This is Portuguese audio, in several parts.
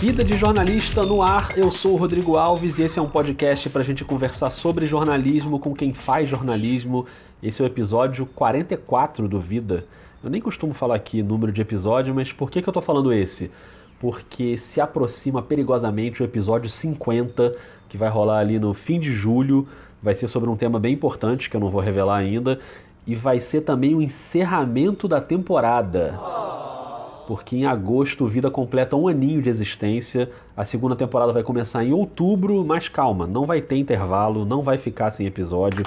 Vida de Jornalista no ar, eu sou o Rodrigo Alves e esse é um podcast para a gente conversar sobre jornalismo com quem faz jornalismo. Esse é o episódio 44 do Vida. Eu nem costumo falar aqui número de episódio, mas por que, que eu tô falando esse? Porque se aproxima perigosamente o episódio 50, que vai rolar ali no fim de julho. Vai ser sobre um tema bem importante que eu não vou revelar ainda. E vai ser também o encerramento da temporada porque em agosto o Vida completa um aninho de existência. A segunda temporada vai começar em outubro, mas calma, não vai ter intervalo, não vai ficar sem episódio.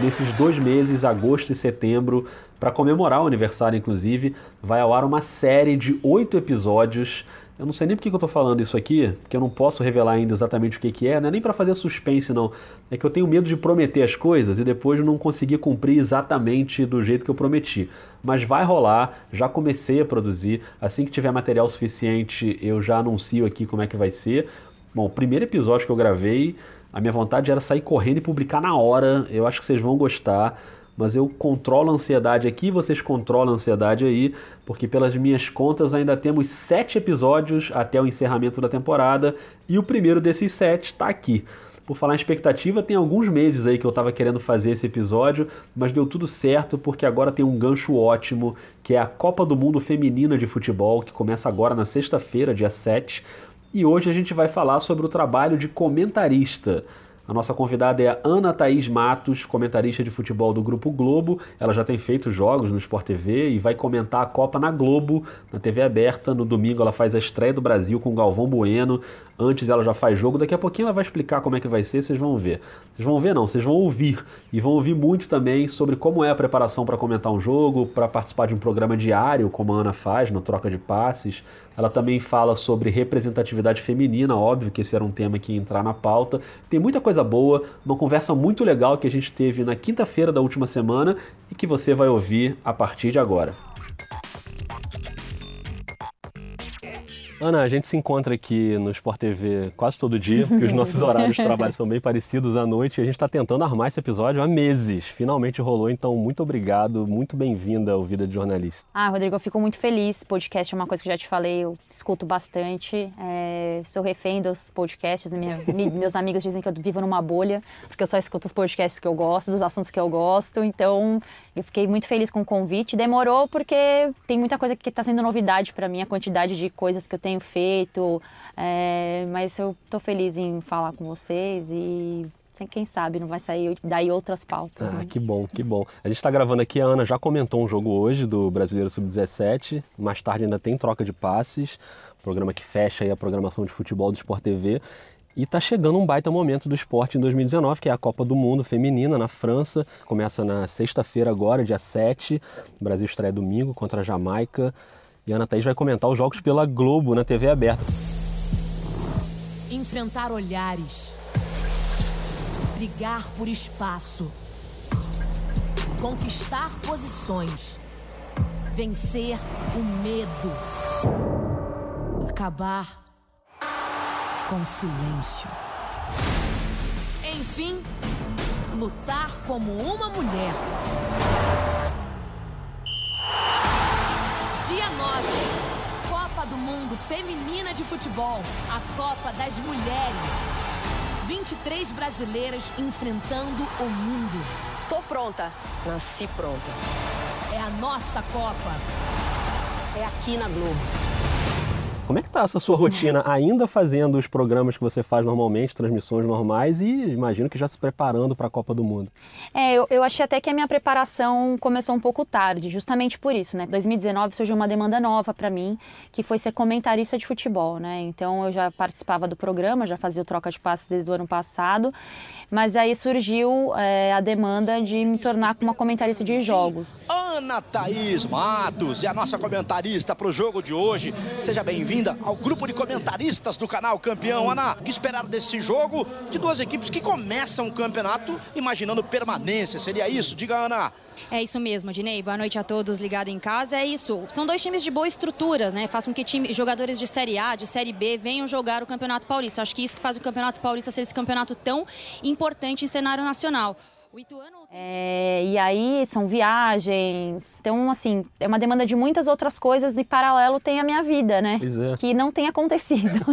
Nesses dois meses, agosto e setembro, para comemorar o aniversário, inclusive, vai ao ar uma série de oito episódios eu não sei nem por que eu estou falando isso aqui, porque eu não posso revelar ainda exatamente o que, que é, não é nem para fazer suspense, não. É que eu tenho medo de prometer as coisas e depois não conseguir cumprir exatamente do jeito que eu prometi. Mas vai rolar, já comecei a produzir. Assim que tiver material suficiente, eu já anuncio aqui como é que vai ser. Bom, o primeiro episódio que eu gravei, a minha vontade era sair correndo e publicar na hora. Eu acho que vocês vão gostar mas eu controlo a ansiedade aqui, vocês controlam a ansiedade aí, porque pelas minhas contas ainda temos sete episódios até o encerramento da temporada e o primeiro desses sete está aqui. Por falar em expectativa, tem alguns meses aí que eu estava querendo fazer esse episódio, mas deu tudo certo porque agora tem um gancho ótimo, que é a Copa do Mundo Feminina de Futebol, que começa agora na sexta-feira, dia 7. E hoje a gente vai falar sobre o trabalho de comentarista. A nossa convidada é a Ana Thaís Matos, comentarista de futebol do Grupo Globo. Ela já tem feito jogos no Sport TV e vai comentar a Copa na Globo, na TV aberta. No domingo ela faz a estreia do Brasil com Galvão Bueno. Antes ela já faz jogo, daqui a pouquinho ela vai explicar como é que vai ser, vocês vão ver. Vocês vão ver não, vocês vão ouvir. E vão ouvir muito também sobre como é a preparação para comentar um jogo, para participar de um programa diário, como a Ana faz, no Troca de Passes. Ela também fala sobre representatividade feminina, óbvio que esse era um tema que ia entrar na pauta. Tem muita coisa boa, uma conversa muito legal que a gente teve na quinta-feira da última semana e que você vai ouvir a partir de agora. Ana, a gente se encontra aqui no Sport TV quase todo dia, porque os nossos horários de trabalho são bem parecidos à noite e a gente está tentando armar esse episódio há meses. Finalmente rolou, então muito obrigado, muito bem-vinda ao Vida de Jornalista. Ah, Rodrigo, eu fico muito feliz. Podcast é uma coisa que eu já te falei, eu escuto bastante. É, sou refém dos podcasts. Minha, meus amigos dizem que eu vivo numa bolha, porque eu só escuto os podcasts que eu gosto, dos assuntos que eu gosto. Então, eu fiquei muito feliz com o convite. Demorou porque tem muita coisa que está sendo novidade para mim, a quantidade de coisas que eu tenho feito, é, mas eu estou feliz em falar com vocês e quem sabe não vai sair daí outras pautas. Ah, né? que bom, que bom. A gente está gravando aqui, a Ana já comentou um jogo hoje do Brasileiro Sub-17, mais tarde ainda tem troca de passes, programa que fecha a programação de futebol do Sport TV. E está chegando um baita momento do esporte em 2019, que é a Copa do Mundo Feminina na França. Começa na sexta-feira agora, dia 7. O Brasil estreia domingo contra a Jamaica. E a Ana Thaís vai comentar os jogos pela Globo na TV aberta. Enfrentar olhares. Brigar por espaço. Conquistar posições. Vencer o medo. Acabar com silêncio. Enfim, lutar como uma mulher. Dia 9. Copa do Mundo Feminina de Futebol. A Copa das Mulheres. 23 brasileiras enfrentando o mundo. Tô pronta. Nasci pronta. É a nossa Copa. É aqui na Globo. Como é que tá essa sua rotina ainda fazendo os programas que você faz normalmente, transmissões normais e imagino que já se preparando para a Copa do Mundo? É, eu, eu, achei até que a minha preparação começou um pouco tarde, justamente por isso, né? 2019 surgiu uma demanda nova para mim, que foi ser comentarista de futebol, né? Então eu já participava do programa, já fazia o troca de passes desde o ano passado, mas aí surgiu é, a demanda de me tornar uma comentarista de jogos. Ana Thaís Matos é a nossa comentarista para o jogo de hoje. Seja bem-vinda bem-vinda ao grupo de comentaristas do canal Campeão. Ana, o que esperar desse jogo de duas equipes que começam o campeonato imaginando permanência? Seria isso? Diga, Ana. É isso mesmo, Dinei. Boa noite a todos ligados em casa. É isso. São dois times de boa estrutura, né? Faz com que time, jogadores de Série A, de Série B venham jogar o Campeonato Paulista. Acho que isso que faz o Campeonato Paulista ser esse campeonato tão importante em cenário nacional. O Ituano. É, e aí são viagens. Então, assim, é uma demanda de muitas outras coisas e paralelo tem a minha vida, né? É. Que não tem acontecido.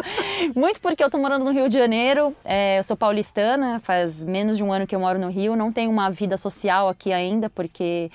Muito porque eu tô morando no Rio de Janeiro, é, eu sou paulistana, faz menos de um ano que eu moro no Rio, não tenho uma vida social aqui ainda, porque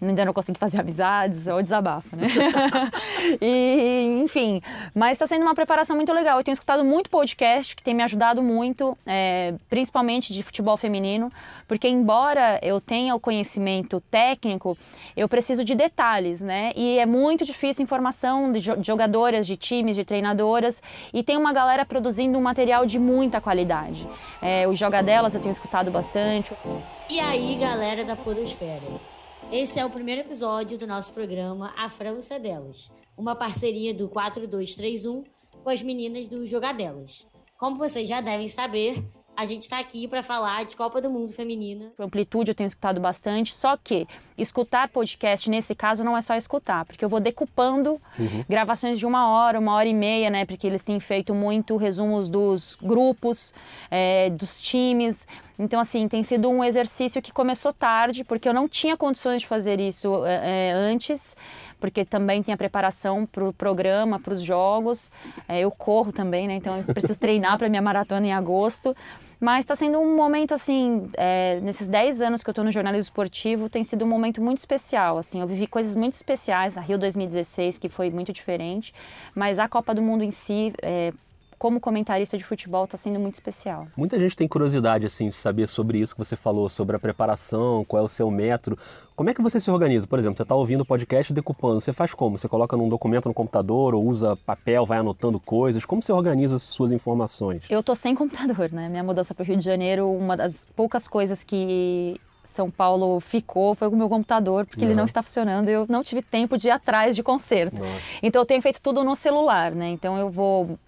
ainda não consegui fazer amizades, ou desabafo, né? e, enfim, mas está sendo uma preparação muito legal. Eu tenho escutado muito podcast que tem me ajudado muito, é, principalmente de futebol feminino, porque embora eu tenha o conhecimento técnico, eu preciso de detalhes, né? E é muito difícil informação de jogadoras, de times, de treinadoras, e tem uma galera produzindo um material de muita qualidade. É, o Joga Delas eu tenho escutado bastante. E aí, galera da Podosfera? Esse é o primeiro episódio do nosso programa A França Delas, uma parceria do 4231 com as meninas do Jogadelas. Como vocês já devem saber, a gente está aqui para falar de Copa do Mundo Feminina. Amplitude eu tenho escutado bastante, só que escutar podcast nesse caso não é só escutar, porque eu vou decupando uhum. gravações de uma hora, uma hora e meia, né? Porque eles têm feito muito resumos dos grupos, é, dos times. Então, assim, tem sido um exercício que começou tarde, porque eu não tinha condições de fazer isso é, antes porque também tem a preparação para o programa, para os jogos. É, eu corro também, né? Então eu preciso treinar para minha maratona em agosto. Mas está sendo um momento, assim, é, nesses 10 anos que eu estou no jornalismo esportivo, tem sido um momento muito especial, assim, eu vivi coisas muito especiais, a Rio 2016, que foi muito diferente, mas a Copa do Mundo em si, é, como comentarista de futebol está sendo muito especial. Muita gente tem curiosidade assim de saber sobre isso que você falou, sobre a preparação, qual é o seu método. Como é que você se organiza? Por exemplo, você está ouvindo o podcast decupando, você faz como? Você coloca num documento no computador ou usa papel, vai anotando coisas? Como você organiza suas informações? Eu tô sem computador, né? Minha mudança para o Rio de Janeiro, uma das poucas coisas que são Paulo ficou foi com o meu computador, porque uhum. ele não está funcionando. Eu não tive tempo de ir atrás de conserto. Nossa. Então eu tenho feito tudo no celular, né? Então eu vou.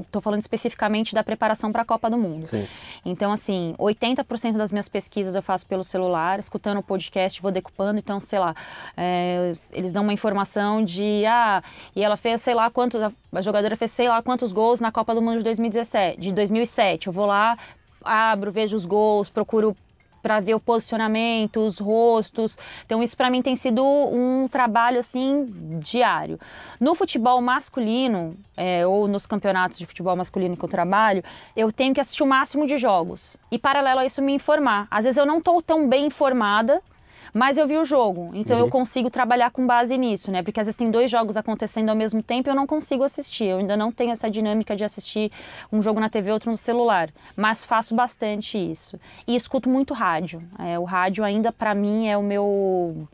Estou falando especificamente da preparação para a Copa do Mundo. Sim. Então, assim, 80% das minhas pesquisas eu faço pelo celular, escutando o podcast, vou decupando. Então, sei lá, é, eles dão uma informação de. Ah, e ela fez, sei lá, quantos. A jogadora fez, sei lá, quantos gols na Copa do Mundo de 2017, de 2007. Eu vou lá, abro, vejo os gols, procuro para ver o posicionamento, os rostos. Então isso para mim tem sido um trabalho assim diário. No futebol masculino é, ou nos campeonatos de futebol masculino que eu trabalho, eu tenho que assistir o máximo de jogos e paralelo a isso me informar. Às vezes eu não estou tão bem informada mas eu vi o jogo, então uhum. eu consigo trabalhar com base nisso, né? Porque às vezes tem dois jogos acontecendo ao mesmo tempo e eu não consigo assistir. Eu ainda não tenho essa dinâmica de assistir um jogo na TV, outro no celular. Mas faço bastante isso. E escuto muito rádio. É, o rádio ainda, para mim, é o meu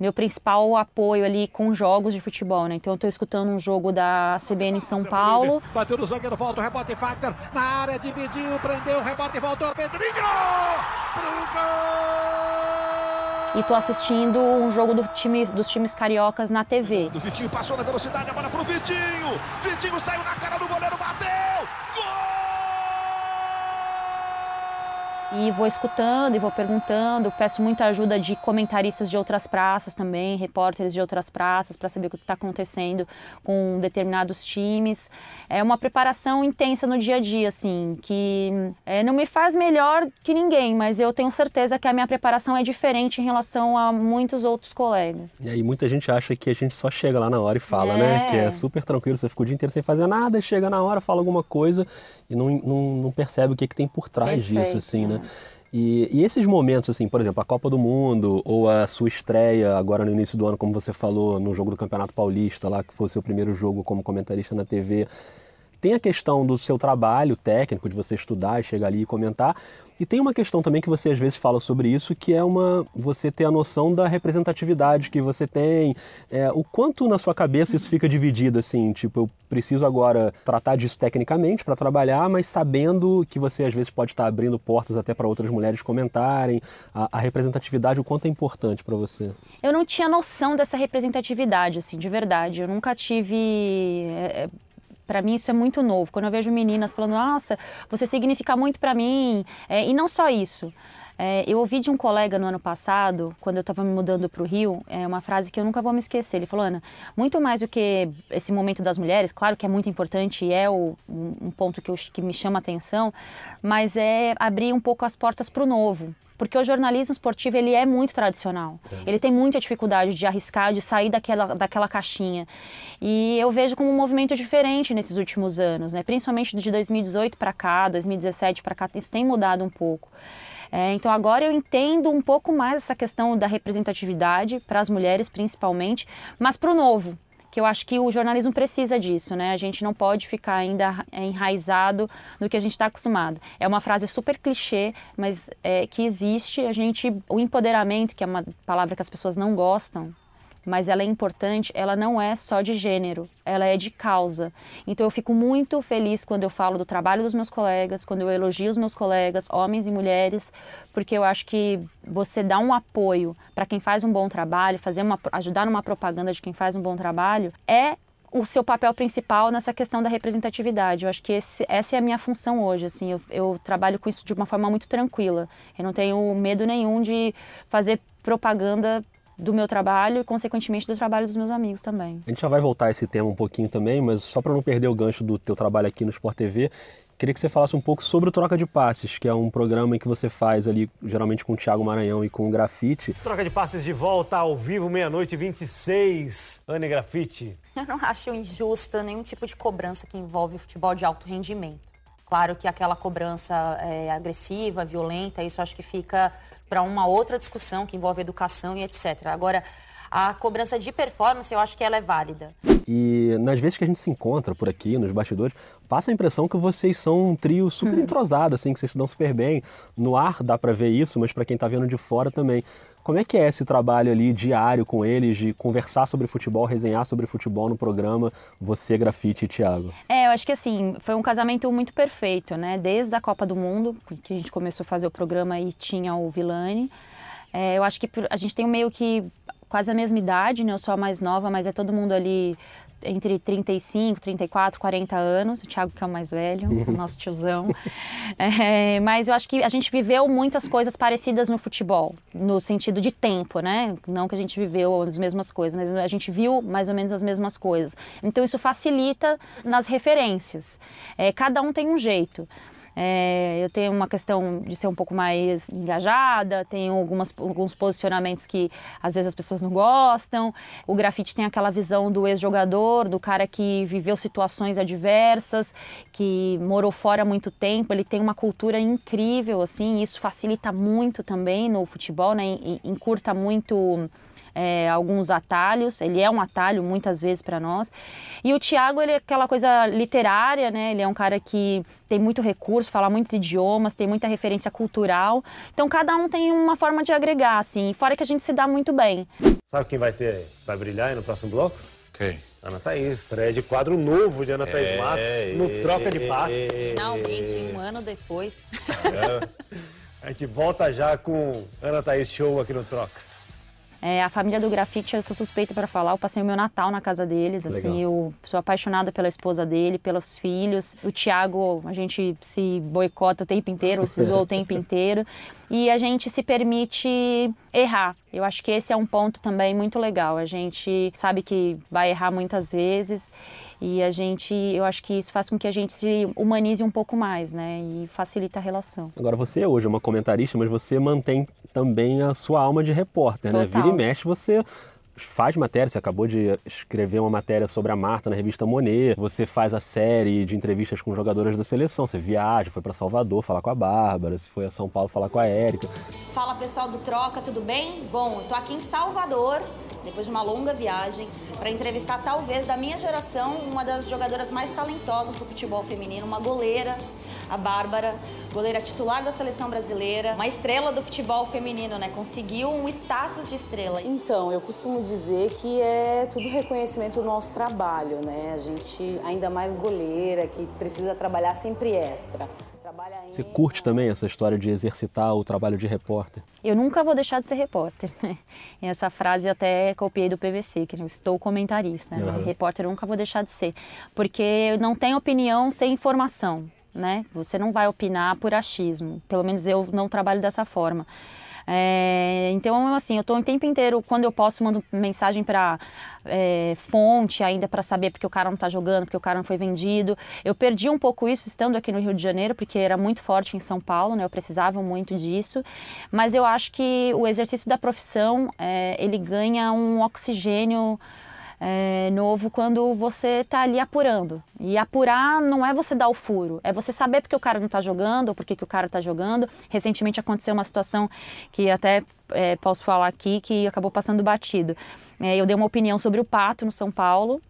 meu principal apoio ali com jogos de futebol, né? Então eu tô escutando um jogo da CBN em São Paulo. Bateu no zagueiro, volta o rebote Factor na área, dividiu, prendeu, rebote, voltou, Pedrinho! Pro gol! E tô assistindo um jogo do time, dos times cariocas na TV. Do Vitinho passou na velocidade, agora pro Vitinho. Vitinho saiu na cara do goleiro, bateu. E vou escutando e vou perguntando, peço muita ajuda de comentaristas de outras praças também, repórteres de outras praças, para saber o que está acontecendo com determinados times. É uma preparação intensa no dia a dia, assim, que é, não me faz melhor que ninguém, mas eu tenho certeza que a minha preparação é diferente em relação a muitos outros colegas. E aí muita gente acha que a gente só chega lá na hora e fala, né? é. né? Que é super tranquilo, você fica o dia inteiro sem fazer nada, chega na hora, fala alguma coisa e não, não, não percebe o que, que tem por trás Perfeito, disso, assim, né? E, e, esses momentos, assim, por exemplo, a Copa do Mundo ou a sua estreia agora no início do ano, como você falou, no jogo do Campeonato Paulista, lá que foi o seu primeiro jogo como comentarista na TV, tem a questão do seu trabalho técnico, de você estudar e chegar ali e comentar, e tem uma questão também que você às vezes fala sobre isso, que é uma você ter a noção da representatividade que você tem, é, o quanto na sua cabeça isso fica dividido, assim, tipo, eu preciso agora tratar disso tecnicamente para trabalhar, mas sabendo que você às vezes pode estar abrindo portas até para outras mulheres comentarem, a, a representatividade, o quanto é importante para você. Eu não tinha noção dessa representatividade, assim, de verdade. Eu nunca tive é, é para mim isso é muito novo. Quando eu vejo meninas falando, nossa, você significa muito para mim, é, e não só isso. É, eu ouvi de um colega no ano passado, quando eu estava me mudando para o Rio, é uma frase que eu nunca vou me esquecer. Ele falou, Ana, muito mais do que esse momento das mulheres, claro que é muito importante e é o, um ponto que, eu, que me chama a atenção, mas é abrir um pouco as portas para o novo porque o jornalismo esportivo ele é muito tradicional. É. Ele tem muita dificuldade de arriscar, de sair daquela, daquela caixinha. E eu vejo como um movimento diferente nesses últimos anos, né? principalmente de 2018 para cá, 2017 para cá, isso tem mudado um pouco. É, então agora eu entendo um pouco mais essa questão da representatividade para as mulheres principalmente, mas para o novo, que eu acho que o jornalismo precisa disso, né? A gente não pode ficar ainda enraizado no que a gente está acostumado. É uma frase super clichê, mas é, que existe. A gente, o empoderamento, que é uma palavra que as pessoas não gostam, mas ela é importante, ela não é só de gênero, ela é de causa. Então eu fico muito feliz quando eu falo do trabalho dos meus colegas, quando eu elogio os meus colegas, homens e mulheres, porque eu acho que você dá um apoio para quem faz um bom trabalho, fazer uma, ajudar numa propaganda de quem faz um bom trabalho, é o seu papel principal nessa questão da representatividade. Eu acho que esse, essa é a minha função hoje. Assim, eu, eu, trabalho com isso de uma forma muito tranquila. Eu não tenho medo nenhum de fazer propaganda do meu trabalho e, consequentemente, do trabalho dos meus amigos também. A gente já vai voltar a esse tema um pouquinho também, mas só para não perder o gancho do teu trabalho aqui no Sport TV, queria que você falasse um pouco sobre o Troca de Passes, que é um programa que você faz ali, geralmente com o Thiago Maranhão e com o Grafite. Troca de Passes de volta ao vivo, meia-noite 26. Anne Grafite. Eu não acho injusta nenhum tipo de cobrança que envolve futebol de alto rendimento. Claro que aquela cobrança é, agressiva, violenta, isso acho que fica para uma outra discussão que envolve educação e etc. Agora, a cobrança de performance, eu acho que ela é válida. E nas vezes que a gente se encontra por aqui, nos bastidores, passa a impressão que vocês são um trio super uhum. entrosado, assim, que vocês se dão super bem. No ar dá para ver isso, mas para quem está vendo de fora também. Como é que é esse trabalho ali diário com eles, de conversar sobre futebol, resenhar sobre futebol no programa, você, Grafite e Thiago? É, eu acho que assim, foi um casamento muito perfeito, né? Desde a Copa do Mundo, que a gente começou a fazer o programa e tinha o Vilani. É, eu acho que a gente tem meio que quase a mesma idade, né? Eu sou a mais nova, mas é todo mundo ali entre 35, 34, 40 anos, o Thiago que é o mais velho, o nosso tiozão. É, mas eu acho que a gente viveu muitas coisas parecidas no futebol, no sentido de tempo, né? Não que a gente viveu as mesmas coisas, mas a gente viu mais ou menos as mesmas coisas. Então isso facilita nas referências. É, cada um tem um jeito. É, eu tenho uma questão de ser um pouco mais engajada, tenho algumas, alguns posicionamentos que às vezes as pessoas não gostam. O grafite tem aquela visão do ex-jogador, do cara que viveu situações adversas, que morou fora há muito tempo. Ele tem uma cultura incrível, assim, isso facilita muito também no futebol, né? Encurta muito é, alguns atalhos, ele é um atalho muitas vezes para nós. E o Tiago, ele é aquela coisa literária, né? Ele é um cara que tem muito recurso, fala muitos idiomas, tem muita referência cultural. Então cada um tem uma forma de agregar, assim, fora que a gente se dá muito bem. Sabe quem vai ter, vai brilhar aí no próximo bloco? Quem? Ana Thaís, estreia de quadro novo de Ana Thaís é, Matos no Troca de Passes. Finalmente, um ano depois. É. A gente volta já com Ana Thaís Show aqui no Troca. É, a família do grafite, eu sou suspeita para falar. Eu passei o meu Natal na casa deles. Legal. Assim, eu sou apaixonada pela esposa dele, pelos filhos. O Tiago, a gente se boicota o tempo inteiro, se zoa o tempo inteiro. E a gente se permite errar. Eu acho que esse é um ponto também muito legal. A gente sabe que vai errar muitas vezes e a gente, eu acho que isso faz com que a gente se humanize um pouco mais, né? E facilita a relação. Agora você hoje é uma comentarista, mas você mantém também a sua alma de repórter, Total. né? Vira e mexe você faz matéria, você acabou de escrever uma matéria sobre a Marta na revista Monet, você faz a série de entrevistas com jogadoras da seleção, você viaja, foi para Salvador falar com a Bárbara, você foi a São Paulo falar com a Érica. Fala pessoal do Troca, tudo bem? Bom, eu tô aqui em Salvador, depois de uma longa viagem, para entrevistar talvez da minha geração uma das jogadoras mais talentosas do futebol feminino, uma goleira a Bárbara, goleira titular da seleção brasileira, uma estrela do futebol feminino, né? Conseguiu um status de estrela. Então, eu costumo dizer que é tudo reconhecimento do nosso trabalho, né? A gente, ainda mais goleira, que precisa trabalhar sempre extra. Você curte também essa história de exercitar o trabalho de repórter? Eu nunca vou deixar de ser repórter. Né? E essa frase eu até copiei do PVC, que eu estou comentarista. Né? Uhum. Repórter eu nunca vou deixar de ser. Porque não tem opinião sem informação. Né? Você não vai opinar por achismo. Pelo menos eu não trabalho dessa forma. É, então, assim, eu estou o tempo inteiro, quando eu posso, mando mensagem para é, fonte ainda para saber porque o cara não está jogando, porque o cara não foi vendido. Eu perdi um pouco isso estando aqui no Rio de Janeiro, porque era muito forte em São Paulo, né? Eu precisava muito disso. Mas eu acho que o exercício da profissão, é, ele ganha um oxigênio é, novo quando você está ali apurando. E apurar não é você dar o furo, é você saber porque o cara não está jogando ou porque que o cara está jogando. Recentemente aconteceu uma situação que até é, posso falar aqui que acabou passando batido. É, eu dei uma opinião sobre o Pato no São Paulo.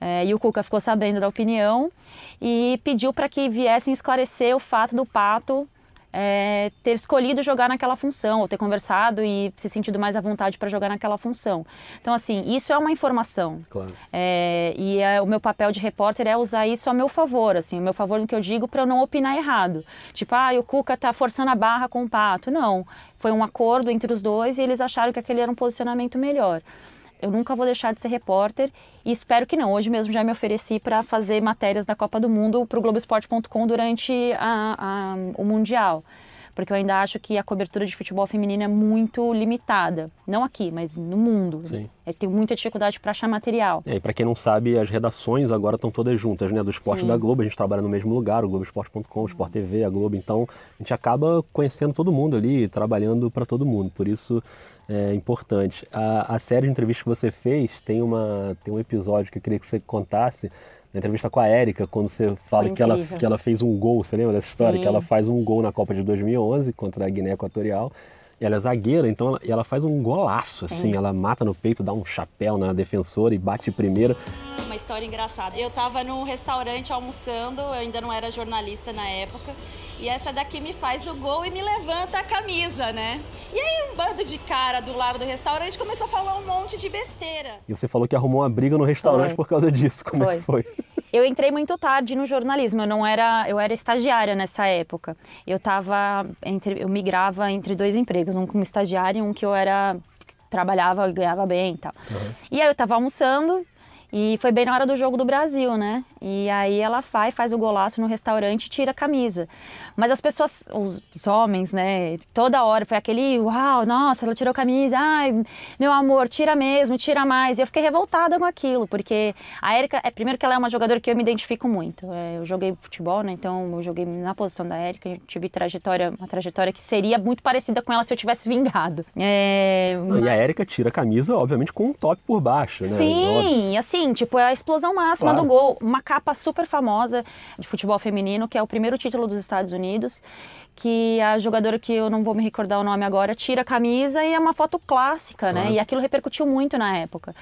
É, e o Cuca ficou sabendo da opinião e pediu para que viessem esclarecer o fato do Pato é, ter escolhido jogar naquela função, ou ter conversado e se sentido mais à vontade para jogar naquela função. Então, assim, isso é uma informação. Claro. É, e é, o meu papel de repórter é usar isso a meu favor, assim, o meu favor no que eu digo para eu não opinar errado. Tipo, ah, o Cuca tá forçando a barra com o Pato. Não, foi um acordo entre os dois e eles acharam que aquele era um posicionamento melhor eu nunca vou deixar de ser repórter e espero que não. Hoje mesmo já me ofereci para fazer matérias da Copa do Mundo para o Globoesporte.com durante a, a, o Mundial. Porque eu ainda acho que a cobertura de futebol feminino é muito limitada. Não aqui, mas no mundo. Sim. Eu tenho muita dificuldade para achar material. É, e para quem não sabe, as redações agora estão todas juntas, né? Do esporte Sim. da Globo, a gente trabalha no mesmo lugar, o Globoesporte.com, o Sport TV, a Globo. Então, a gente acaba conhecendo todo mundo ali, trabalhando para todo mundo. Por isso, é importante. A, a série de entrevistas que você fez tem, uma, tem um episódio que eu queria que você contasse, na entrevista com a Érica, quando você fala que ela, que ela fez um gol, você lembra dessa história? Sim. Que ela faz um gol na Copa de 2011 contra a Guiné Equatorial. E ela é zagueira, então ela, e ela faz um golaço, assim, Sim. ela mata no peito, dá um chapéu na defensora e bate primeira. Uma história engraçada. Eu tava num restaurante almoçando, eu ainda não era jornalista na época. E essa daqui me faz o gol e me levanta a camisa, né? E aí um bando de cara do lado do restaurante começou a falar um monte de besteira. E você falou que arrumou uma briga no restaurante Foi. por causa disso. Como é que foi? Eu entrei muito tarde no jornalismo, eu não era, eu era estagiária nessa época. Eu tava entre, eu migrava entre dois empregos, um como estagiária e um que eu era trabalhava e ganhava bem e tal. E aí eu tava almoçando e foi bem na hora do jogo do Brasil, né? E aí ela vai, faz o golaço no restaurante e tira a camisa. Mas as pessoas, os, os homens, né? Toda hora foi aquele, uau, nossa, ela tirou a camisa, ai, meu amor, tira mesmo, tira mais. E eu fiquei revoltada com aquilo, porque a Érica, é primeiro que ela é uma jogadora que eu me identifico muito. É, eu joguei futebol, né? Então eu joguei na posição da Érica, eu tive trajetória, uma trajetória que seria muito parecida com ela se eu tivesse vingado. É, E a Érica tira a camisa, obviamente, com um top por baixo, né? Sim, assim, tipo, é a explosão máxima Claro. do gol. Uma capa super famosa de futebol feminino, que é o primeiro título dos Estados Unidos, que a jogadora que eu não vou me recordar o nome agora, tira a camisa e é uma foto clássica, né? Claro. E aquilo repercutiu muito na época.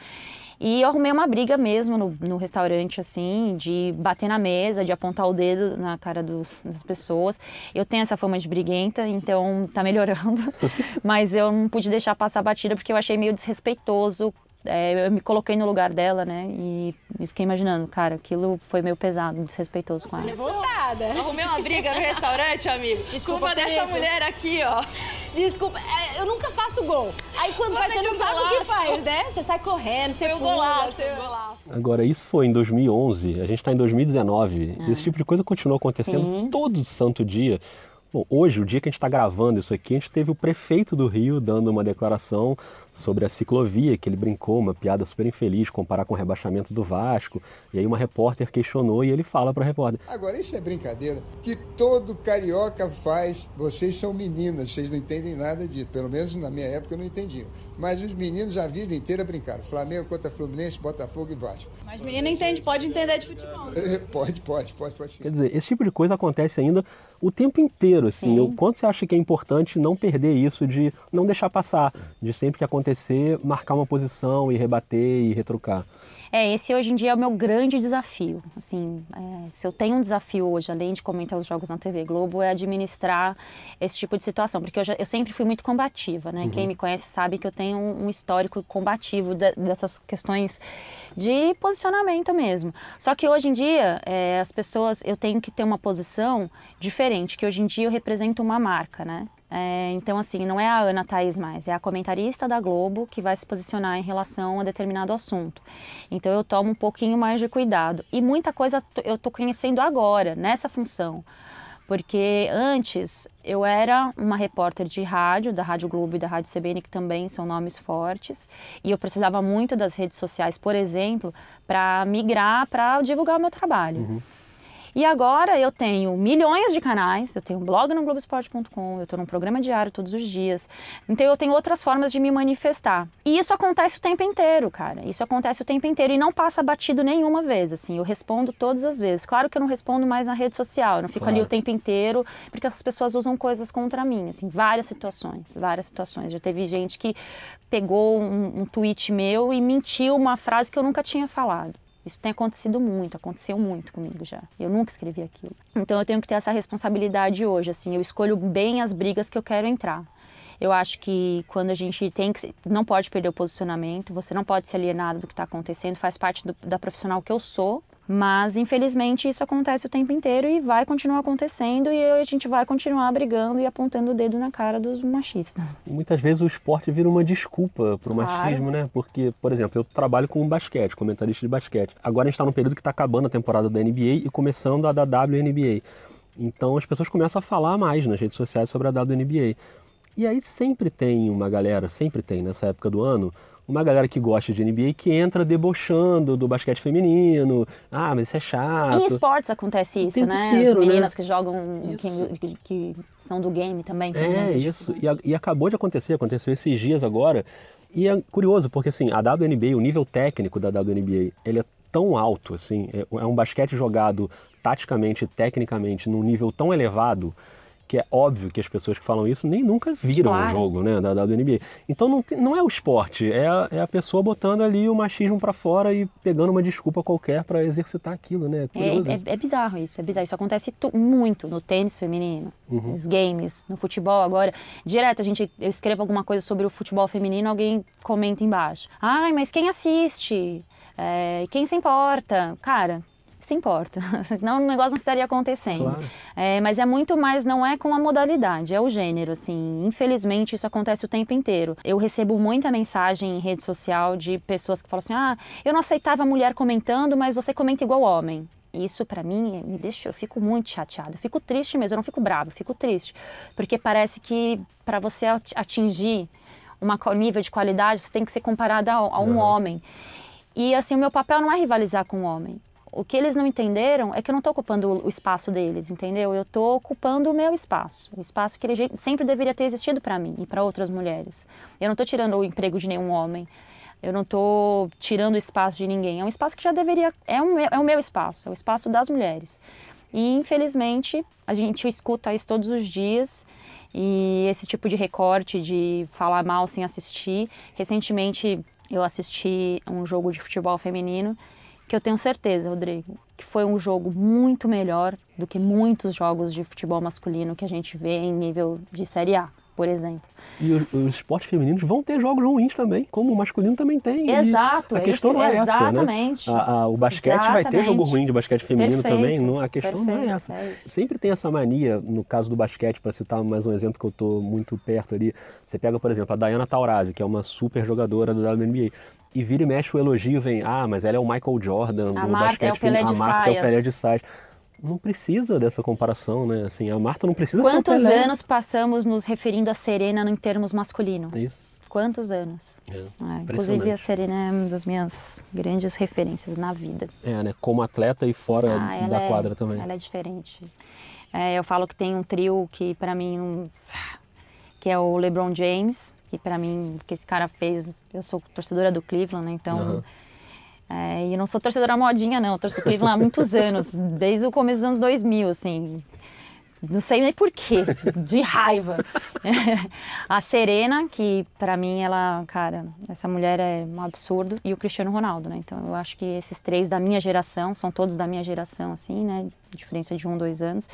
E eu arrumei uma briga mesmo no, no restaurante, assim, de bater na mesa, de apontar o dedo na cara dos- das pessoas. Eu tenho essa fama de briguenta, então tá melhorando. Mas eu não pude deixar passar batida porque eu achei meio desrespeitoso. É, eu me coloquei no lugar dela, né? E, e fiquei imaginando, cara, aquilo foi meio pesado, desrespeitoso com ela. Revoltada. Arrumei uma briga no restaurante, amigo. Desculpa Culpa dessa isso. mulher aqui, ó. Desculpa, é, eu nunca faço gol. Aí quando vai, você não um sabe o que golaço. faz, né? Você sai correndo, você Foi o pula, golaço, você- o golaço. Agora, isso foi em 2011, a gente está em 2019. Ah. E esse tipo de coisa continua acontecendo Sim. todo santo dia. Bom, hoje, o dia que a gente está gravando isso aqui, a gente teve o prefeito do Rio dando uma declaração sobre a ciclovia, que ele brincou, uma piada super infeliz, comparar com o rebaixamento do Vasco. E aí uma repórter questionou e ele fala para a repórter: Agora, isso é brincadeira que todo carioca faz. Vocês são meninas, vocês não entendem nada disso. Pelo menos na minha época eu não entendia. Mas os meninos a vida inteira brincaram. Flamengo contra Fluminense, Botafogo e Vasco. Mas menina entende, pode entender de futebol. Pode, pode, pode, pode sim. Quer dizer, esse tipo de coisa acontece ainda o tempo inteiro, assim. Sim. O quanto você acha que é importante não perder isso, de não deixar passar, de sempre que acontecer, marcar uma posição e rebater e retrucar. É, esse hoje em dia é o meu grande desafio. Assim, é, se eu tenho um desafio hoje, além de comentar os jogos na TV Globo, é administrar esse tipo de situação, porque eu, já- eu sempre fui muito combativa, né? Uhum. Quem me conhece sabe que eu tenho um, um histórico combativo de- dessas questões de posicionamento mesmo. Só que hoje em dia, é, as pessoas, eu tenho que ter uma posição diferente, que hoje em dia eu represento uma marca, né? É, então, assim, não é a Ana Thaís mais, é a comentarista da Globo que vai se posicionar em relação a determinado assunto. Então, eu tomo um pouquinho mais de cuidado. E muita coisa eu tô conhecendo agora, nessa função. Porque antes eu era uma repórter de rádio, da Rádio Globo e da Rádio CBN, que também são nomes fortes, e eu precisava muito das redes sociais, por exemplo, para migrar, para divulgar o meu trabalho. Uhum. E agora eu tenho milhões de canais, eu tenho um blog no Globoesporte.com, eu estou num programa diário todos os dias. Então eu tenho outras formas de me manifestar. E isso acontece o tempo inteiro, cara. Isso acontece o tempo inteiro e não passa batido nenhuma vez, assim. Eu respondo todas as vezes. Claro que eu não respondo mais na rede social, eu não fico Claro. ali o tempo inteiro, porque essas pessoas usam coisas contra mim, assim, várias situações, várias situações. Já teve gente que pegou um, um tweet meu e mentiu uma frase que eu nunca tinha falado. Isso tem acontecido muito, aconteceu muito comigo já. Eu nunca escrevi aquilo. Então eu tenho que ter essa responsabilidade hoje, assim, eu escolho bem as brigas que eu quero entrar. Eu acho que quando a gente tem que. Não pode perder o posicionamento, você não pode se alienar do que está acontecendo, faz parte do- da profissional que eu sou. Mas, infelizmente, isso acontece o tempo inteiro e vai continuar acontecendo e a gente vai continuar brigando e apontando o dedo na cara dos machistas. Muitas vezes o esporte vira uma desculpa para o Claro. machismo, né? Porque, por exemplo, eu trabalho com basquete, comentarista de basquete. Agora a gente está num período que está acabando a temporada da NBA e começando a da WNBA. Então as pessoas começam a falar mais nas redes sociais sobre a WNBA. E aí sempre tem uma galera, sempre tem nessa época do ano, uma galera que gosta de NBA que entra debochando do basquete feminino. Ah, mas isso é chato. Em esportes acontece isso, né? inteiro, As né? meninas que jogam, que, que- são do game também. É, isso. E, a- e acabou de acontecer, aconteceu esses dias agora. E é curioso, porque assim, a WNBA, o nível técnico da WNBA, ele é tão alto, assim, é, é um basquete jogado taticamente tecnicamente num nível tão elevado que é óbvio que as pessoas que falam isso nem nunca viram o Claro. jogo né, da WNBA. Então não, tem- não é o esporte, é a, é a pessoa botando ali o machismo pra fora e pegando uma desculpa qualquer pra exercitar aquilo, né? É É, é- é bizarro isso, é bizarro. Isso acontece muito no tênis feminino, Uhum. nos games, no futebol agora. Direto, a gente, eu escrevo alguma coisa sobre o futebol feminino, alguém comenta embaixo. Ai, mas quem assiste? É, quem se importa? Cara, se importa. Senão o negócio não estaria acontecendo. Claro. É, mas é muito mais, não é com a modalidade, é o gênero, assim. Infelizmente, isso acontece o tempo inteiro. Eu recebo muita mensagem em rede social de pessoas que falam assim: ah, eu não aceitava mulher comentando, mas você comenta igual homem. Isso pra mim me deixa, eu fico muito chateada. Eu fico triste mesmo, eu não fico brava, eu fico triste, porque parece que para você ati- atingir uma co- nível de qualidade, você tem que ser comparada a, a um homem. E assim, o meu papel não é rivalizar com o homem. O que eles não entenderam é que eu não estou ocupando o- espaço deles, entendeu? Eu estou ocupando o meu espaço, o espaço que ele sempre deveria ter existido para mim e para outras mulheres. Eu não estou tirando o emprego de nenhum homem. Eu não estou tirando o espaço de ninguém. É um espaço que já deveria. É, um, é o meu espaço, é o espaço das mulheres. E infelizmente a gente escuta isso todos os dias. E esse tipo de recorte de falar mal sem assistir. Recentemente eu assisti um jogo de futebol feminino que eu tenho certeza, Rodrigo, que foi um jogo muito melhor do que muitos jogos de futebol masculino que a gente vê em nível de Série A, por exemplo. E os, os esportes femininos vão ter jogos ruins também, como o masculino também tem. Exato, A é questão isso- não é essa, exatamente. né? A- a- o basquete vai ter jogo Exatamente. ruim de basquete feminino Perfeito, também. Não, a questão não é perfeito, essa. é. Sempre tem essa mania, no caso do basquete, para citar mais um exemplo que eu estou muito perto ali. Você pega, por exemplo, a Diana Taurasi, que é uma super jogadora da WNBA. E vira e mexe o elogio, vem, ah, mas ela é o Michael Jordan A do Marta basquete é o Pelé de a Marta é o saias. Pelé de saias. Não precisa dessa comparação, né? Assim, a Marta não precisa Quantos ser Pelé. anos passamos nos referindo a Serena em termos masculino? Isso. Quantos anos? É, É, inclusive a. Serena é uma das minhas grandes referências na vida. É, né? Como atleta e fora Ah, da é- quadra também. Ela é diferente. É, eu falo que tem um trio que pra mim não- que é o LeBron James, que pra mim que esse cara fez, eu sou torcedora do Cleveland, né? Então Aham. é, e não sou torcedora modinha não, eu torço pro Cleveland há muitos anos, desde o começo dos anos 2000, assim. Não sei nem porquê, de raiva. a Serena, que pra mim ela, cara, essa mulher é um absurdo, e o Cristiano Ronaldo, né? Então eu acho que esses três da minha geração, são todos da minha geração, assim, né? Diferença de um, dois anos.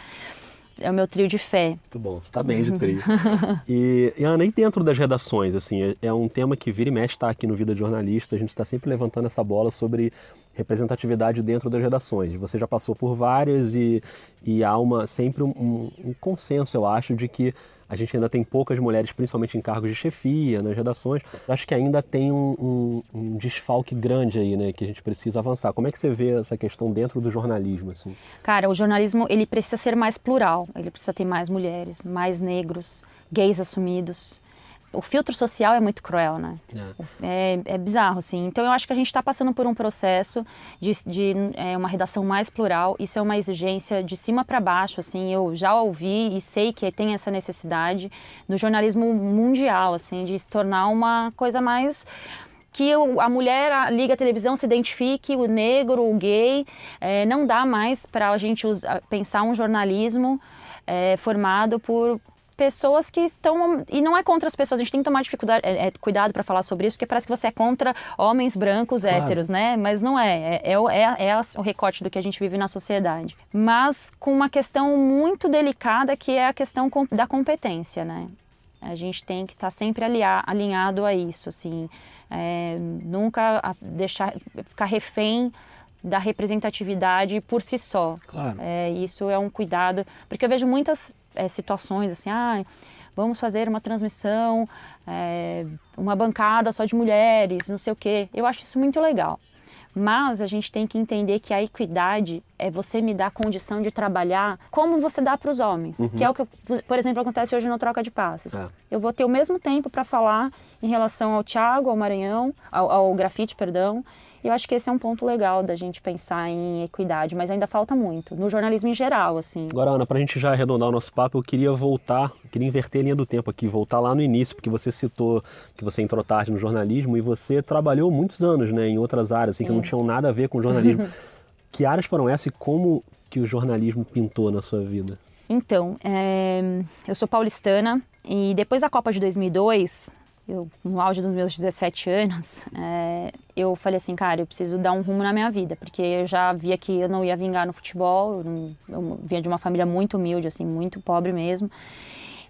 É o meu trio de fé. Muito bom, você tá bem de trio. e, e Ana, e dentro das redações, assim, é, é um tema que vira e mexe está aqui no Vida de Jornalista, a gente está sempre levantando essa bola sobre representatividade dentro das redações. Você já passou por várias e, e há uma, sempre um, um- um consenso, eu acho, de que a gente ainda tem poucas mulheres, principalmente em cargos de chefia, nas redações. Acho que ainda tem um, um, um, desfalque grande aí, né, que a gente precisa avançar. Como é que você vê essa questão dentro do jornalismo? Assim? Cara, o jornalismo ele precisa ser mais plural, ele precisa ter mais mulheres, mais negros, gays assumidos o filtro social é muito cruel, né? É. é, é bizarro, assim. Então eu acho que a gente está passando por um processo de, de é, uma redação mais plural. Isso é uma exigência de cima para baixo, assim. Eu já ouvi e sei que tem essa necessidade do jornalismo mundial, assim, de se tornar uma coisa mais que a mulher liga a televisão, se identifique, o negro, o gay. É, não dá mais para a gente usar, pensar um jornalismo é, formado por pessoas que estão. E não é contra as pessoas, a gente tem que tomar dificuldade, é, é, cuidado para falar sobre isso, porque parece que você é contra homens brancos claro. héteros, né? Mas não é. É, é, é, é o recorte do que a gente vive na sociedade. Mas com uma questão muito delicada que é a questão da competência, né? A gente tem que estar tá sempre aliar, alinhado a isso, assim. É, nunca deixar ficar refém da representatividade por si só. Claro. É, isso é um cuidado, porque eu vejo muitas é, situações assim, ah, vamos fazer uma transmissão, é, uma bancada só de mulheres, não sei o quê. Eu acho isso muito legal. Mas a gente tem que entender que a equidade é você me dar condição de trabalhar como você dá para os homens, uhum. que é o que, por exemplo, acontece hoje no Troca de Passes. É. Eu vou ter o mesmo tempo para falar em relação ao Thiago, ao Maranhão, ao, ao grafite, perdão, eu acho que esse é um ponto legal da gente pensar em equidade, mas ainda falta muito, no jornalismo em geral, assim. Agora, Ana, para a gente já arredondar o nosso papo, eu queria voltar, queria inverter a linha do tempo aqui, voltar lá no início, porque você citou que você entrou tarde no jornalismo e você trabalhou muitos anos, né, em outras áreas, assim, que não tinham nada a ver com jornalismo. que áreas foram essas e como que o jornalismo pintou na sua vida? Então, é... eu sou paulistana e depois da Copa de 2002, eu, no auge dos meus 17 anos, é, eu falei assim, cara, eu preciso dar um rumo na minha vida, porque eu já via que eu não ia vingar no futebol, eu, não, eu vinha de uma família muito humilde, assim, muito pobre mesmo,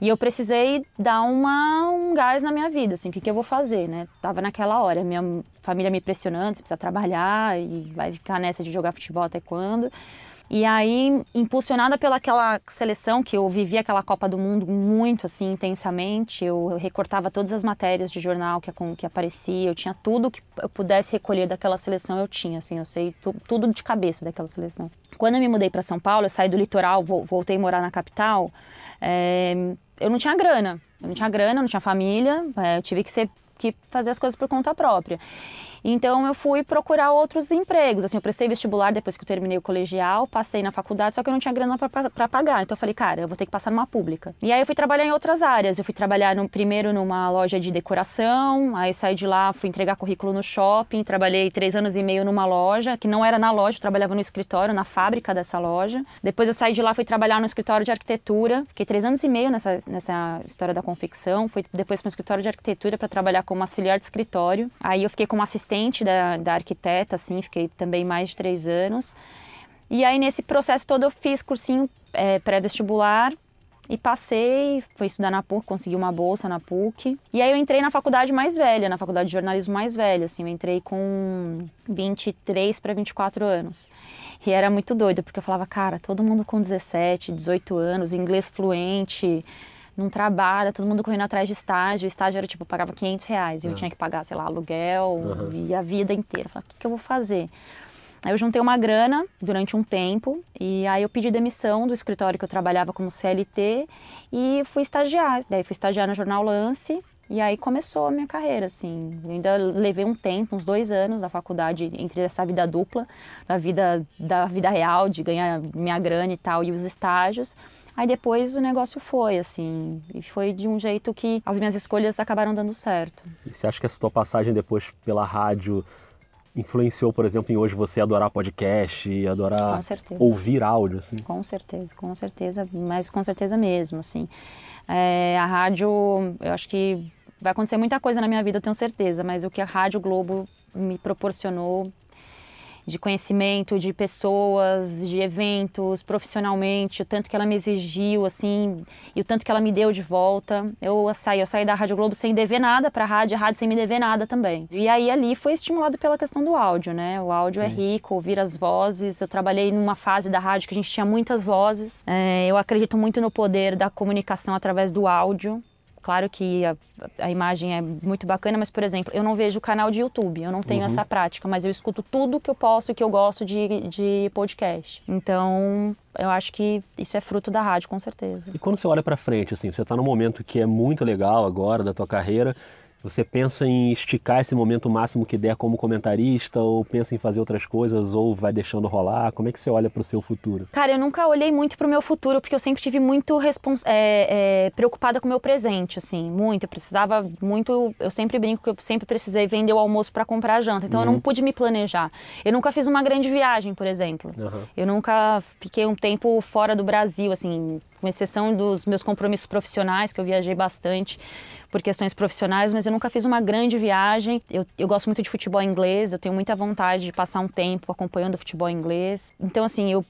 e eu precisei dar uma, um gás na minha vida, assim, o que, que eu vou fazer, né? Tava naquela hora, minha família me pressionando, você precisa trabalhar e vai ficar nessa de jogar futebol até quando... E aí, impulsionada pelaquela seleção que eu vivia aquela Copa do Mundo muito assim intensamente, eu recortava todas as matérias de jornal que, que aparecia, eu tinha tudo que eu pudesse recolher daquela seleção, eu tinha, assim, eu sei tu, tudo de cabeça daquela seleção. Quando eu me mudei para São Paulo, eu saí do litoral, voltei a morar na capital, é, eu não tinha grana, eu não tinha grana, não tinha família, é, eu tive que ser que fazer as coisas por conta própria. Então eu fui procurar outros empregos. Assim, eu prestei vestibular depois que eu terminei o colegial, passei na faculdade, só que eu não tinha grana para pagar. Então eu falei, cara, eu vou ter que passar numa pública. E aí eu fui trabalhar em outras áreas. Eu fui trabalhar no, primeiro numa loja de decoração, aí saí de lá, fui entregar currículo no shopping, trabalhei três anos e meio numa loja, que não era na loja, eu trabalhava no escritório, na fábrica dessa loja. Depois eu saí de lá, fui trabalhar no escritório de arquitetura, fiquei três anos e meio nessa, nessa história da confecção. Fui depois para o escritório de arquitetura para trabalhar como auxiliar de escritório. Aí eu fiquei como assistente assistente da, da arquiteta, assim, fiquei também mais de três anos. E aí, nesse processo todo, eu fiz cursinho é, pré-vestibular e passei, fui estudar na PUC, consegui uma bolsa na PUC. E aí eu entrei na faculdade mais velha, na faculdade de jornalismo mais velha, assim, eu entrei com 23 para 24 anos. E era muito doido, porque eu falava, cara, todo mundo com 17, 18 anos, inglês fluente, não trabalha, todo mundo correndo atrás de estágio. O estágio era tipo, eu pagava 500 reais. E eu ah. tinha que pagar, sei lá, aluguel uhum. e a vida inteira. Eu falei, o que, que eu vou fazer? Aí eu juntei uma grana durante um tempo e aí eu pedi demissão do escritório que eu trabalhava como CLT e fui estagiar. Daí fui estagiar no Jornal Lance e aí começou a minha carreira, assim. Eu ainda levei um tempo, uns dois anos da faculdade, entre essa vida dupla, da vida, da vida real, de ganhar minha grana e tal, e os estágios. Aí depois o negócio foi, assim, e foi de um jeito que as minhas escolhas acabaram dando certo. E você acha que essa tua passagem depois pela rádio influenciou, por exemplo, em hoje você adorar podcast, adorar ouvir áudio, assim? Com certeza, com certeza, mas com certeza mesmo, assim. É, a rádio, eu acho que vai acontecer muita coisa na minha vida, eu tenho certeza, mas o que a Rádio Globo me proporcionou de conhecimento, de pessoas, de eventos, profissionalmente, o tanto que ela me exigiu, assim, e o tanto que ela me deu de volta. Eu saí, eu saí da Rádio Globo sem dever nada para a rádio, a rádio sem me dever nada também. E aí ali foi estimulado pela questão do áudio, né? O áudio é Sim. é rico, ouvir as vozes. Eu trabalhei numa fase da rádio que a gente tinha muitas vozes. É, eu acredito muito no poder da comunicação através do áudio. Claro que a, a, imagem é muito bacana, mas, por exemplo, eu não vejo o canal de YouTube, eu não tenho uhum. essa prática, mas eu escuto tudo que eu posso e que eu gosto de, de podcast. Então, eu acho que isso é fruto da rádio, com certeza. E quando você olha para frente, assim, você está num momento que é muito legal agora da tua carreira, você pensa em esticar esse momento máximo que der como comentarista, ou pensa em fazer outras coisas, ou vai deixando rolar? Como é que você olha para o seu futuro? Cara, eu nunca olhei muito para o meu futuro, porque eu sempre tive muito respons é, é, preocupada com o meu presente, assim, muito. Eu precisava muito. Eu sempre brinco que eu sempre precisei vender o almoço para comprar a janta, então uhum. eu não uhum. pude me planejar. Eu nunca fiz uma grande viagem, por exemplo. Uhum. Eu nunca fiquei um tempo fora do Brasil, assim, com exceção dos meus compromissos profissionais, que eu viajei bastante por questões profissionais, mas eu nunca fiz uma grande viagem. Eu, eu gosto muito de futebol inglês, eu tenho muita vontade de passar um tempo acompanhando o futebol inglês. Então, assim, eu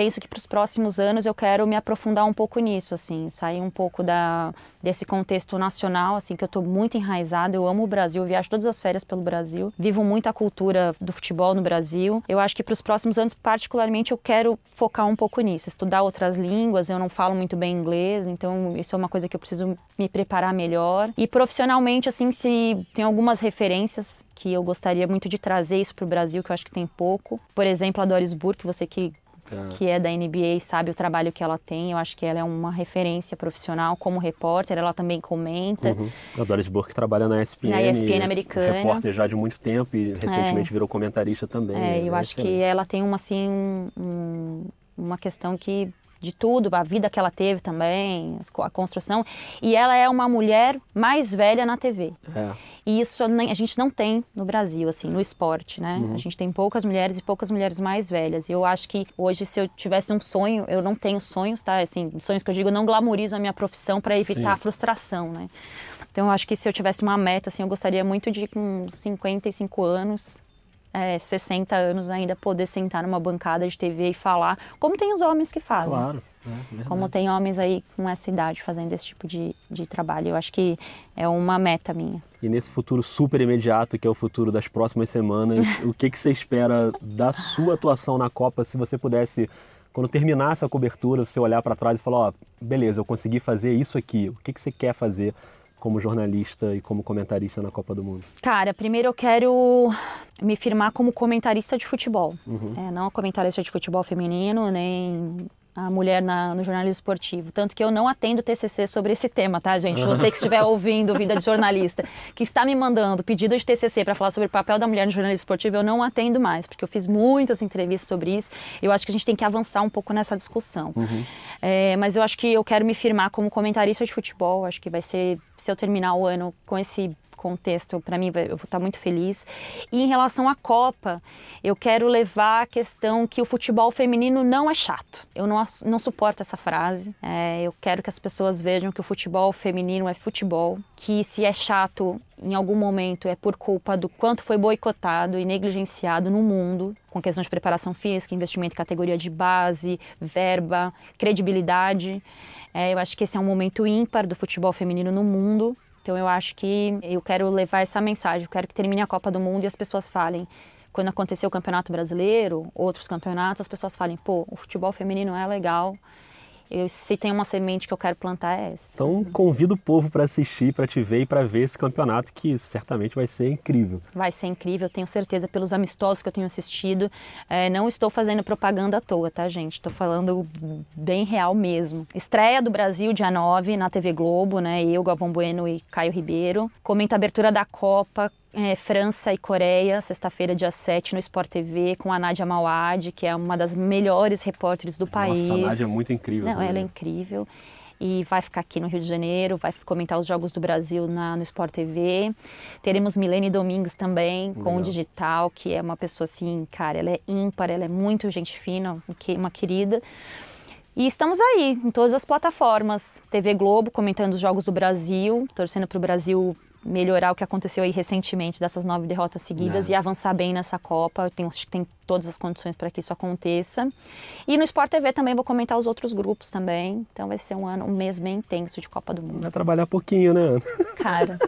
penso que para os próximos anos eu quero me aprofundar um pouco nisso, assim, sair um pouco da, desse contexto nacional, assim, que eu estou muito enraizada. Eu amo o Brasil, viajo todas as férias pelo Brasil, vivo muito a cultura do futebol no Brasil. Eu acho que para os próximos anos, particularmente, eu quero focar um pouco nisso, estudar outras línguas. Eu não falo muito bem inglês, então isso é uma coisa que eu preciso me preparar melhor. E profissionalmente, assim, se tem algumas referências que eu gostaria muito de trazer isso para o Brasil, que eu acho que tem pouco. Por exemplo, a Doris Burke, você que é. que é da NBA, sabe o trabalho que ela tem. Eu acho que ela é uma referência profissional como repórter, ela também comenta. Uhum. A Doris Burke trabalha na ESPN. Na ESPN americana. Repórter já de muito tempo e recentemente é. virou comentarista também. É, eu é acho excelente. que ela tem uma, assim, um, uma questão que de tudo, a vida que ela teve também, a construção. E ela é uma mulher mais velha na TV. É. E isso a gente não tem no Brasil, assim, no esporte, né? Uhum. A gente tem poucas mulheres e poucas mulheres mais velhas. E eu acho que hoje, se eu tivesse um sonho, eu não tenho sonhos, tá? Assim, sonhos que eu digo, eu não glamorizo a minha profissão para evitar Sim. a frustração, né? Então, eu acho que se eu tivesse uma meta, assim, eu gostaria muito de, com 55 anos, é, 60 anos ainda poder sentar numa bancada de TV e falar, como tem os homens que fazem. Claro. É, como tem homens aí com essa idade fazendo esse tipo de, de trabalho. Eu acho que é uma meta minha. E nesse futuro super imediato, que é o futuro das próximas semanas, o que, que você espera da sua atuação na Copa, se você pudesse, quando terminar essa cobertura, você olhar para trás e falar, ó, beleza, eu consegui fazer isso aqui, o que, que você quer fazer como jornalista e como comentarista na Copa do Mundo? Cara, primeiro eu quero me firmar como comentarista de futebol. Uhum. É, não comentarista de futebol feminino, nem a mulher na, no jornalismo esportivo. Tanto que eu não atendo TCC sobre esse tema, tá, gente? Você que estiver ouvindo Vida de Jornalista, que está me mandando pedido de TCC para falar sobre o papel da mulher no jornalismo esportivo, eu não atendo mais, porque eu fiz muitas entrevistas sobre isso. Eu acho que a gente tem que avançar um pouco nessa discussão. Uhum. É, mas eu acho que eu quero me firmar como comentarista de futebol. Acho que vai ser, se eu terminar o ano com esse contexto, para mim, eu vou estar muito feliz. E em relação à Copa, eu quero levar a questão que o futebol feminino não é chato. Eu não, não suporto essa frase. É, eu quero que as pessoas vejam que o futebol feminino é futebol, que se é chato em algum momento é por culpa do quanto foi boicotado e negligenciado no mundo, com questão de preparação física, investimento em categoria de base, verba, credibilidade. É, eu acho que esse é um momento ímpar do futebol feminino no mundo então eu acho que eu quero levar essa mensagem, eu quero que termine a Copa do Mundo e as pessoas falem. Quando aconteceu o Campeonato Brasileiro, outros campeonatos, as pessoas falem, pô, o futebol feminino é legal, eu, se tem uma semente que eu quero plantar é essa. Então convido o povo para assistir, para te ver e para ver esse campeonato que certamente vai ser incrível. Vai ser incrível, tenho certeza pelos amistosos que eu tenho assistido. É, não estou fazendo propaganda à toa, tá, gente? Estou falando bem real mesmo. Estreia do Brasil dia 9 na TV Globo, né? Eu, Galvão Bueno e Caio Ribeiro. Comenta a abertura da Copa é, França e Coreia, sexta-feira, dia 7, no Sport TV, com a Nádia Mawad, que é uma das melhores repórteres do país. Nossa, a Nádia é muito incrível. Não, ela é incrível. E vai ficar aqui no Rio de Janeiro, vai comentar os Jogos do Brasil na, no Sport TV. Teremos Milene Domingues também, com o Digital, que é uma pessoa assim, cara, ela é ímpar, ela é muito gente fina, uma querida. E estamos aí, em todas as plataformas. TV Globo, comentando os Jogos do Brasil, torcendo para o Brasil melhorar o que aconteceu aí recentemente dessas nove derrotas seguidas É. e avançar bem nessa Copa. Eu tenho, acho que tem todas as condições para que isso aconteça. E no Sport TV também vou comentar os outros grupos também. Então vai ser um ano, um mês bem intenso de Copa do Mundo. Vai trabalhar pouquinho, né? Ana? Cara.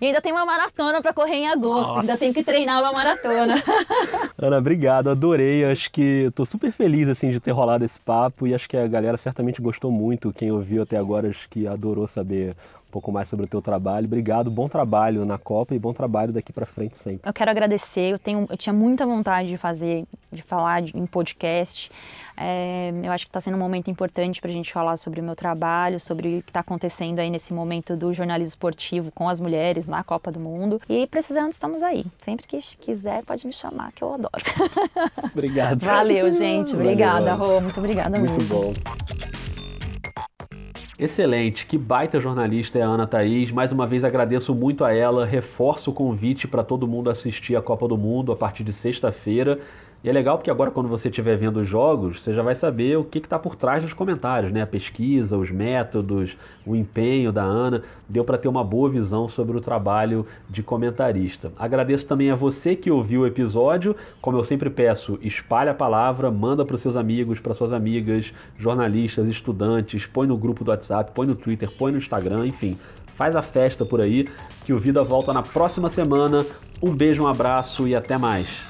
E ainda tem uma maratona para correr em agosto. Nossa. Ainda tenho que treinar uma maratona. Ana, obrigado, adorei. Acho que estou super feliz assim de ter rolado esse papo e acho que a galera certamente gostou muito. Quem ouviu até agora acho que adorou saber um pouco mais sobre o teu trabalho. Obrigado, bom trabalho na Copa e bom trabalho daqui para frente sempre. Eu quero agradecer. Eu, tenho, eu tinha muita vontade de fazer, de falar de- em podcast. É, eu acho que está sendo um momento importante para a gente falar sobre o meu trabalho, sobre o que está acontecendo aí nesse momento do jornalismo esportivo com as mulheres na Copa do Mundo. E precisando, estamos aí. Sempre que quiser, pode me chamar, que eu adoro. Obrigado. Valeu, gente. Obrigada. Rô. Muito obrigada Muito mesmo. bom. Excelente, que baita jornalista é a Ana Thaís. Mais uma vez agradeço muito a ela, reforço o convite para todo mundo assistir a Copa do Mundo a partir de sexta-feira. E é legal porque agora, quando você estiver vendo os jogos, você já vai saber o que está por trás dos comentários, né? A pesquisa, os métodos, o empenho da Ana. Deu para ter uma boa visão sobre o trabalho de comentarista. Agradeço também a você que ouviu o episódio. Como eu sempre peço, espalhe a palavra, manda para os seus amigos, para suas amigas, jornalistas, estudantes, põe no grupo do WhatsApp, põe no Twitter, põe no Instagram, enfim. Faz a festa por aí, que o Vida volta na próxima semana. Um beijo, um abraço e até mais.